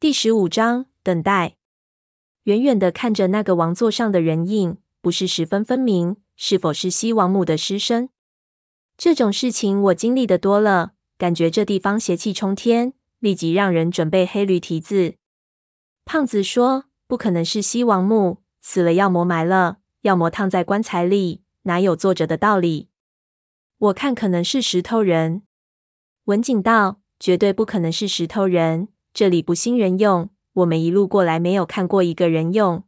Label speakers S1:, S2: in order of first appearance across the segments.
S1: 第十五章等待。远远的看着那个王座上的人影，不是十分分明，是否是西王母的尸身？这种事情我经历的多了，感觉这地方邪气冲天，立即让人准备黑驴蹄子。胖子说：“不可能是西王母，死了要么埋了，要么烫在棺材里，哪有坐着的道理？”我看可能是石头人。文景道：“绝对不可能是石头人，这里不兴人用。”我们一路过来，没有看过一个人用。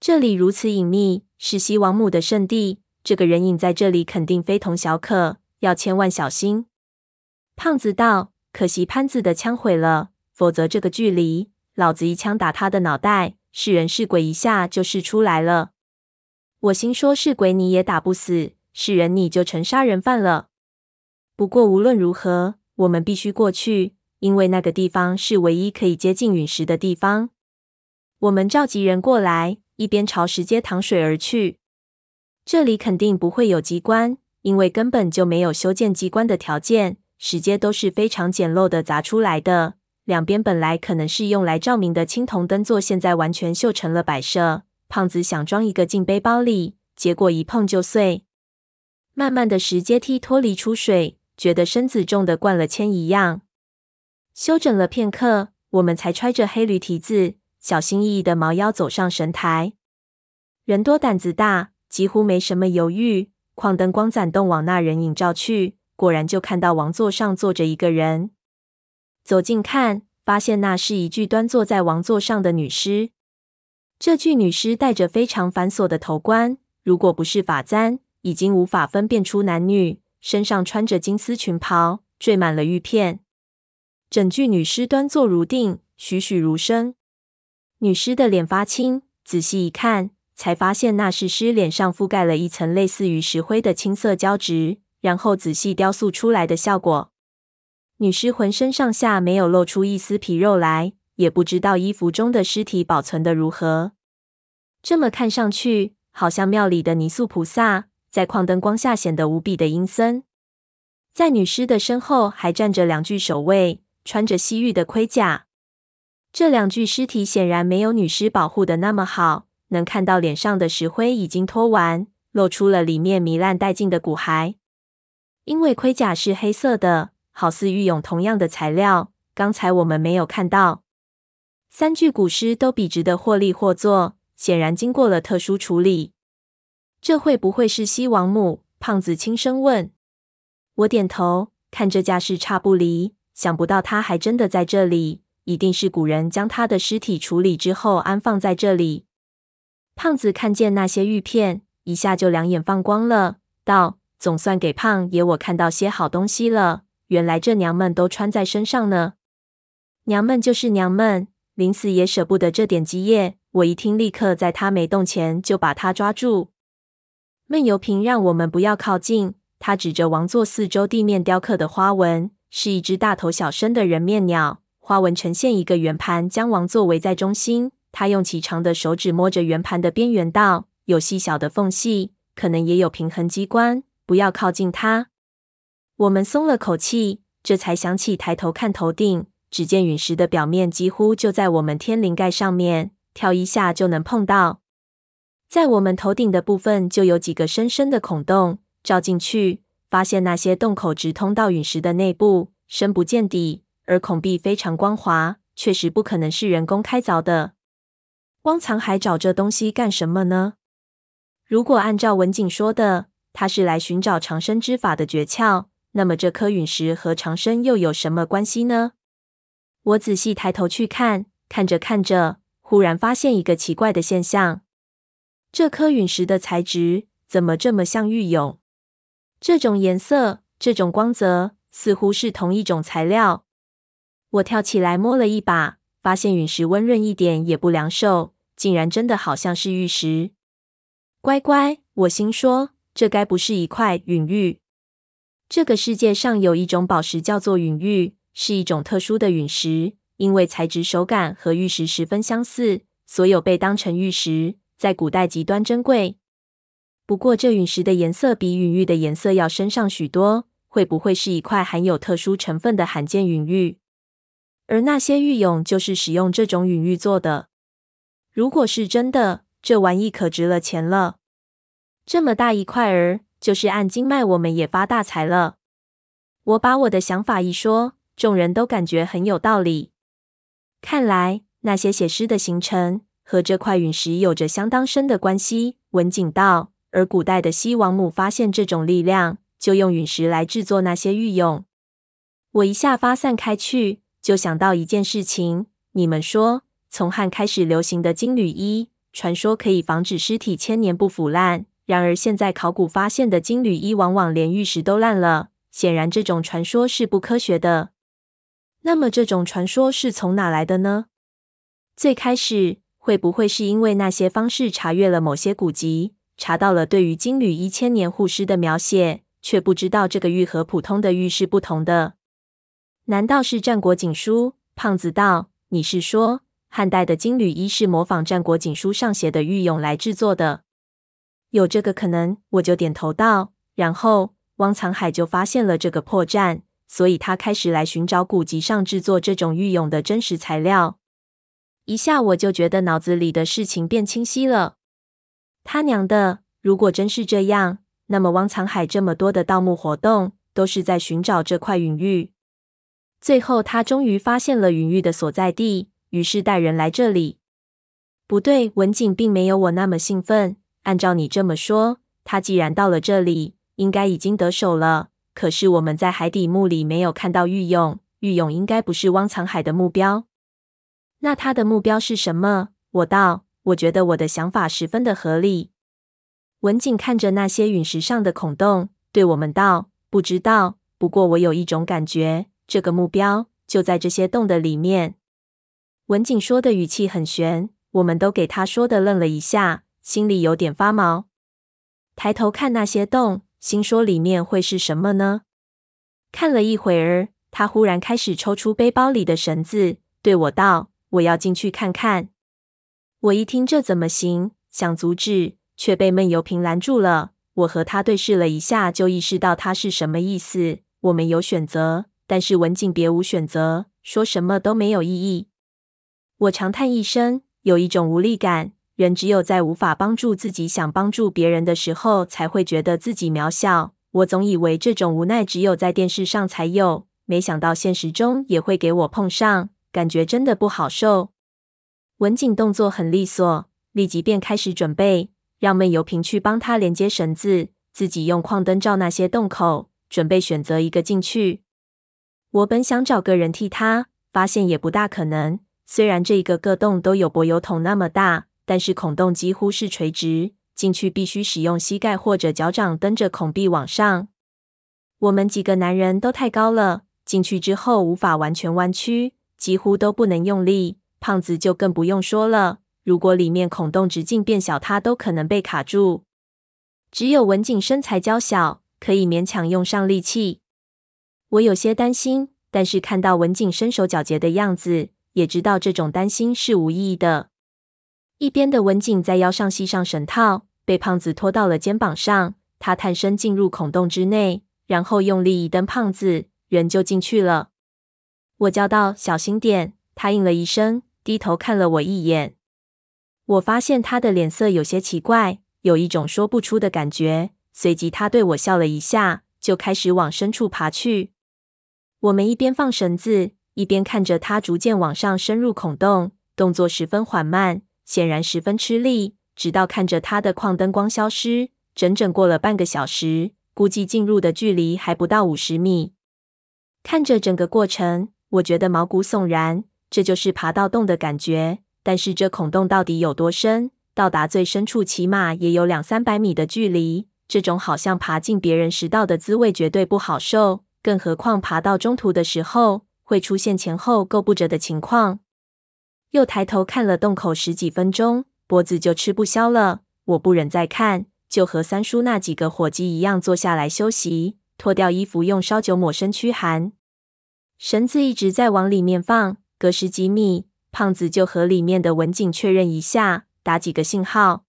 S1: 这里如此隐秘，是西王母的圣地，这个人影在这里肯定非同小可，要千万小心。胖子道：“可惜潘子的枪毁了，否则这个距离，老子一枪打他的脑袋，是人是鬼一下就试出来了。”我心说：“是鬼你也打不死，是人你就成杀人犯了。”不过无论如何，我们必须过去。因为那个地方是唯一可以接近陨石的地方，我们召集人过来，一边朝石阶淌水而去。这里肯定不会有机关，因为根本就没有修建机关的条件。石阶都是非常简陋的砸出来的，两边本来可能是用来照明的青铜灯座，现在完全锈成了摆设。胖子想装一个进背包里，结果一碰就碎。慢慢的，石阶梯脱离出水，觉得身子重的灌了铅一样。休整了片刻，我们才揣着黑驴蹄子，小心翼翼的猫腰走上神台。人多胆子大，几乎没什么犹豫。矿灯光攒动，往那人影照去，果然就看到王座上坐着一个人。走近看，发现那是一具端坐在王座上的女尸。这具女尸戴着非常繁琐的头冠，如果不是发簪，已经无法分辨出男女。身上穿着金丝裙袍，缀满了玉片。整具女尸端坐如定，栩栩如生。女尸的脸发青，仔细一看，才发现那是尸脸上覆盖了一层类似于石灰的青色胶质，然后仔细雕塑出来的效果。女尸浑身上下没有露出一丝皮肉来，也不知道衣服中的尸体保存得如何。这么看上去，好像庙里的泥塑菩萨，在矿灯光下显得无比的阴森。在女尸的身后，还站着两具守卫。穿着西域的盔甲，这两具尸体显然没有女尸保护的那么好，能看到脸上的石灰已经脱完，露出了里面糜烂殆尽的骨骸。因为盔甲是黑色的，好似玉俑同样的材料，刚才我们没有看到。三具古尸都笔直的或立或坐，显然经过了特殊处理。这会不会是西王母？胖子轻声问。我点头，看这架势差不离。想不到他还真的在这里，一定是古人将他的尸体处理之后安放在这里。胖子看见那些玉片，一下就两眼放光了，道：“总算给胖爷我看到些好东西了。原来这娘们都穿在身上呢。娘们就是娘们，临死也舍不得这点基业。我一听，立刻在他没动前就把他抓住。闷油瓶让我们不要靠近。他指着王座四周地面雕刻的花纹。”是一只大头小身的人面鸟，花纹呈现一个圆盘，将王座围在中心。他用骐长的手指摸着圆盘的边缘，道：“有细小的缝隙，可能也有平衡机关，不要靠近它。”我们松了口气，这才想起抬头看头顶，只见陨石的表面几乎就在我们天灵盖上面，跳一下就能碰到。在我们头顶的部分就有几个深深的孔洞，照进去。发现那些洞口直通到陨石的内部，深不见底，而孔壁非常光滑，确实不可能是人工开凿的。汪藏海找这东西干什么呢？如果按照文景说的，他是来寻找长生之法的诀窍，那么这颗陨石和长生又有什么关系呢？我仔细抬头去看，看着看着，忽然发现一个奇怪的现象：这颗陨石的材质怎么这么像玉俑？这种颜色，这种光泽，似乎是同一种材料。我跳起来摸了一把，发现陨石温润一点也不凉受，竟然真的好像是玉石。乖乖，我心说，这该不是一块陨玉？这个世界上有一种宝石叫做陨玉，是一种特殊的陨石，因为材质手感和玉石十分相似，所有被当成玉石，在古代极端珍贵。不过，这陨石的颜色比陨玉的颜色要深上许多，会不会是一块含有特殊成分的罕见陨玉？而那些玉俑就是使用这种陨玉做的。如果是真的，这玩意可值了钱了。这么大一块儿，就是按斤卖，我们也发大财了。我把我的想法一说，众人都感觉很有道理。看来那些写诗的形成和这块陨石有着相当深的关系。文景道，而古代的西王母发现这种力量，就用陨石来制作那些玉俑。我一下发散开去，就想到一件事情：你们说，从汉开始流行的金缕衣，传说可以防止尸体千年不腐烂。然而现在考古发现的金缕衣，往往连玉石都烂了。显然，这种传说是不科学的。那么，这种传说是从哪来的呢？最开始，会不会是因为那些方士查阅了某些古籍，查到了对于金缕衣千年护尸的描写，却不知道这个玉和普通的玉是不同的？难道是《战国锦书》？胖子道：“你是说，汉代的金缕衣是模仿《战国锦书》上写的玉俑来制作的？”有这个可能，我就点头道。然后。汪藏海就发现了这个破绽，所以他开始来寻找古籍上制作这种玉俑的真实材料。一下我就觉得脑子里的事情变清晰了。他娘的，如果真是这样，那么汪藏海这么多的盗墓活动都是在寻找这块陨玉。最后他终于发现了陨玉的所在地，于是带人来这里。不对，文景并没有我那么兴奋。按照你这么说，他既然到了这里。应该已经得手了，可是我们在海底墓里没有看到玉俑，玉俑应该不是汪藏海的目标。那他的目标是什么？我道，我觉得我的想法十分的合理。文景看着那些陨石上的孔洞，对我们道：“不知道，不过我有一种感觉，这个目标就在这些洞的里面。”文景说的语气很悬，我们都给他说的愣了一下，心里有点发毛。抬头看那些洞。心说里面会是什么呢？看了一会儿，他忽然开始抽出背包里的绳子，对我道：“我要进去看看。”我一听这怎么行？想阻止，却被闷油瓶拦住了。我和他对视了一下，就意识到他是什么意思。我们有选择，但是文景别无选择，说什么都没有意义。我长叹一声，有一种无力感。人只有在无法帮助自己、想帮助别人的时候，才会觉得自己渺小。我总以为这种无奈只有在电视上才有，没想到现实中也会给我碰上，感觉真的不好受。文景动作很利索，立即便开始准备，让闷油瓶去帮他连接绳子，自己用矿灯照那些洞口，准备选择一个进去。我本想找个人替他，发现也不大可能。虽然这一个个洞都有柏油桶那么大。但是孔洞几乎是垂直，进去必须使用膝盖或者脚掌蹬着孔壁往上。我们几个男人都太高了，进去之后无法完全弯曲，几乎都不能用力。胖子就更不用说了，如果里面孔洞直径变小，他都可能被卡住。只有文景身材娇小，可以勉强用上力气。我有些担心，但是看到文景身手矫捷的样子，也知道这种担心是无意义的。一边的文景在腰上系上绳套，被胖子拖到了肩膀上。他探身进入孔洞之内，然后用力一蹬胖子，人就进去了。我叫道：“小心点！”他应了一声，低头看了我一眼。我发现他的脸色有些奇怪，有一种说不出的感觉。随即他对我笑了一下，就开始往深处爬去。我们一边放绳子，一边看着他逐渐往上深入孔洞，动作十分缓慢。显然十分吃力，直到看着他的矿灯光消失，整整过了半个小时，估计进入的距离还不到五十米。看着整个过程，我觉得毛骨悚然。这就是爬到洞的感觉。但是这孔洞到底有多深？到达最深处，起码也有两三百米的距离。这种好像爬进别人食道的滋味，绝对不好受。更何况爬到中途的时候，会出现前后够不着的情况。又抬头看了洞口十几分钟，脖子就吃不消了。我不忍再看，就和三叔那几个伙计一样坐下来休息，脱掉衣服，用烧酒抹身驱寒。绳子一直在往里面放，隔十几米，胖子就和里面的文景确认一下，打几个信号。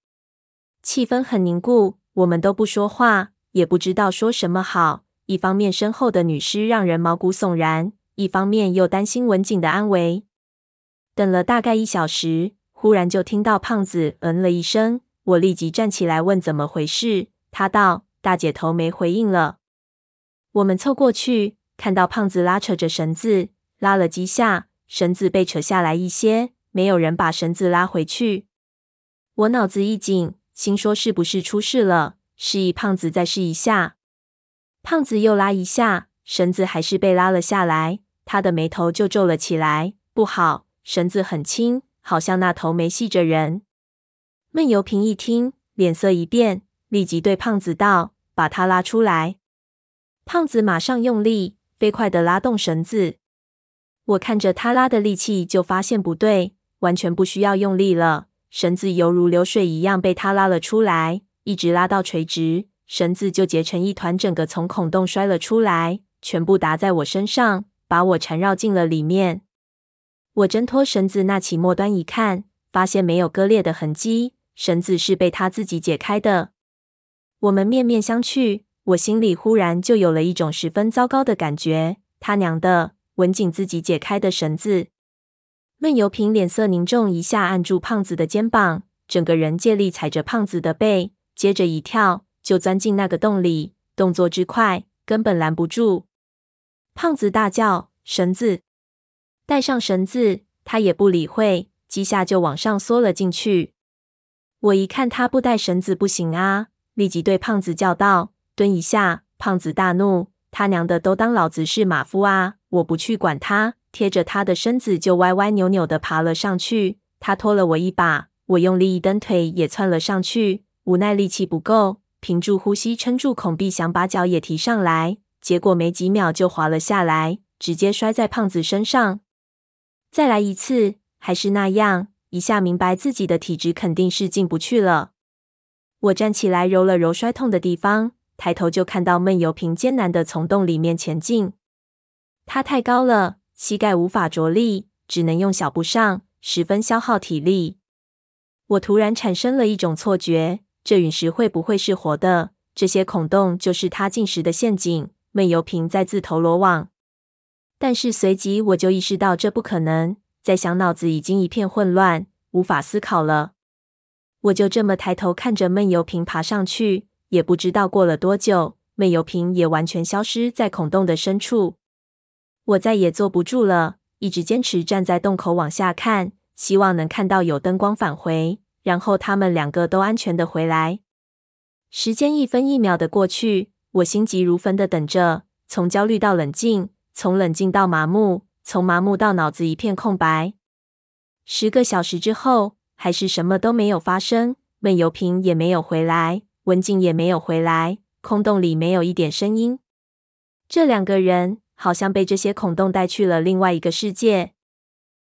S1: 气氛很凝固，我们都不说话，也不知道说什么好。一方面身后的女尸让人毛骨悚然，一方面又担心文景的安危。等了大概一小时，忽然就听到胖子嗯了一声，我立即站起来问怎么回事。他道：“大姐头没回应了。”我们凑过去，看到胖子拉扯着绳子，拉了几下，绳子被扯下来一些，没有人把绳子拉回去。我脑子一紧，心说是不是出事了？示意胖子再试一下。胖子又拉一下，绳子还是被拉了下来。他的眉头就皱了起来。不好，绳子很轻，好像那头没系着人。闷油瓶一听，脸色一变，立即对胖子道：“把他拉出来。”胖子马上用力，飞快地拉动绳子。我看着他拉的力气，就发现不对，完全不需要用力了。绳子犹如流水一样被他拉了出来，一直拉到垂直，绳子就结成一团，整个从孔洞摔了出来，全部打在我身上，把我缠绕进了里面。我挣脱绳子，那起末端一看，发现没有割裂的痕迹，绳子是被他自己解开的。我们面面相觑，我心里忽然就有了一种十分糟糕的感觉。他娘的，文景自己解开的绳子！闷油瓶脸色凝重，一下按住胖子的肩膀，整个人借力踩着胖子的背，接着一跳就钻进那个洞里，动作之快，根本拦不住。胖子大叫：“绳子！带上绳子！”他也不理会，几下就往上缩了进去。我一看他不带绳子不行啊，立即对胖子叫道：“蹲一下！”胖子大怒：“他娘的，都当老子是马夫啊！我不去管他！”贴着他的身子就歪歪扭扭的爬了上去。他拖了我一把，我用力一蹬腿也窜了上去。无奈力气不够，屏住呼吸撑住孔壁，想把脚也提上来，结果没几秒就滑了下来，直接摔在胖子身上。再来一次，还是那样，一下明白自己的体质肯定是进不去了。我站起来揉了揉摔痛的地方，抬头就看到闷油瓶艰难的从洞里面前进。他太高了。膝盖无法着力，只能用小步上，十分消耗体力。我突然产生了一种错觉：这陨石会不会是活的？这些孔洞就是它进食的陷阱。闷油瓶在自投罗网。但是随即我就意识到这不可能，再想脑子已经一片混乱，无法思考了。我就这么抬头看着闷油瓶爬上去，也不知道过了多久，闷油瓶也完全消失在孔洞的深处。我再也坐不住了，一直坚持站在洞口往下看，希望能看到有灯光返回，然后他们两个都安全的回来。时间一分一秒的过去，我心急如焚的等着，从焦虑到冷静，从冷静到麻木，从麻木到脑子一片空白。十个小时之后，还是什么都没有发生，闷油瓶也没有回来，文静也没有回来，空洞里没有一点声音。这两个人。好像被这些孔洞带去了另外一个世界。